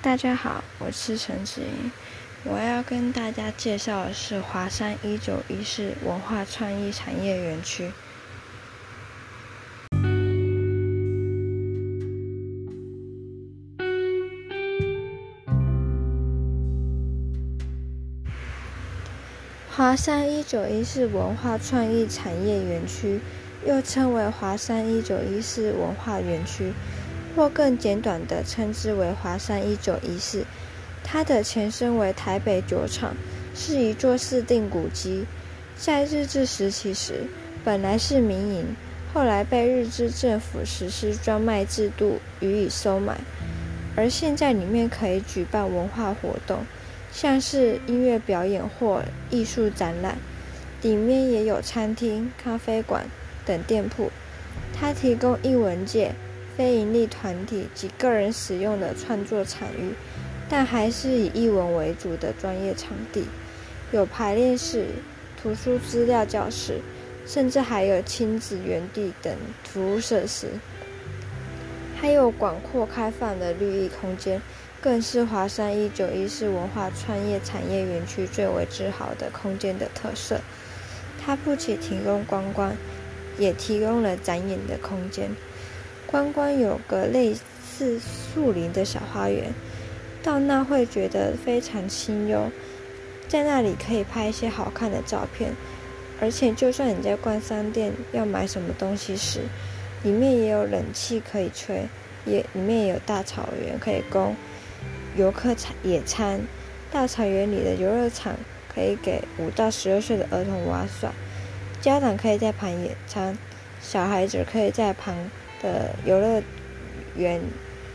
大家好，我是陈子莹。我要跟大家介绍的是华山一九一四文化创意产业园区。华山一九一四文化创意产业园区，又称为华山一九一四文化园区。或更简短的称之为华山一九一四，它的前身为台北酒厂，是一座市定古迹。在日治时期时，本来是民营，后来被日治政府实施专卖制度予以收买。而现在里面可以举办文化活动，像是音乐表演或艺术展览，里面也有餐厅、咖啡馆等店铺。它提供艺文界。非营利团体及个人使用的创作场域，但还是以译文为主的专业场地，有排练室、图书资料教室，甚至还有亲子园地等服务设施，还有广阔开放的绿意空间，更是华山一九一四文化创业产业园区最为自豪的空间的特色。它不仅提供观光，也提供了展演的空间。观光有个类似树林的小花园，到那会觉得非常清幽，在那里可以拍一些好看的照片，而且就算你在逛商店要买什么东西时，里面也有冷气可以吹，也里面也有大草原可以供游客野餐，大草原里的游乐场可以给五到十二岁的儿童玩耍，家长可以在旁野餐，小孩子可以在旁。的游乐园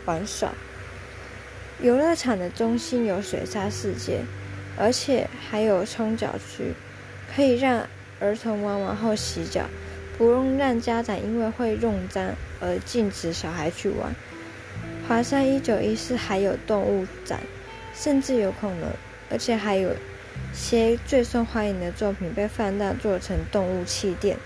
玩耍，游乐场的中心有水沙世界，而且还有冲脚区，可以让儿童玩完后洗脚，不用让家长因为会用脏而禁止小孩去玩。华山一九一四还有动物展，甚至有可能，而且还有些最受欢迎的作品被放大做成动物气垫。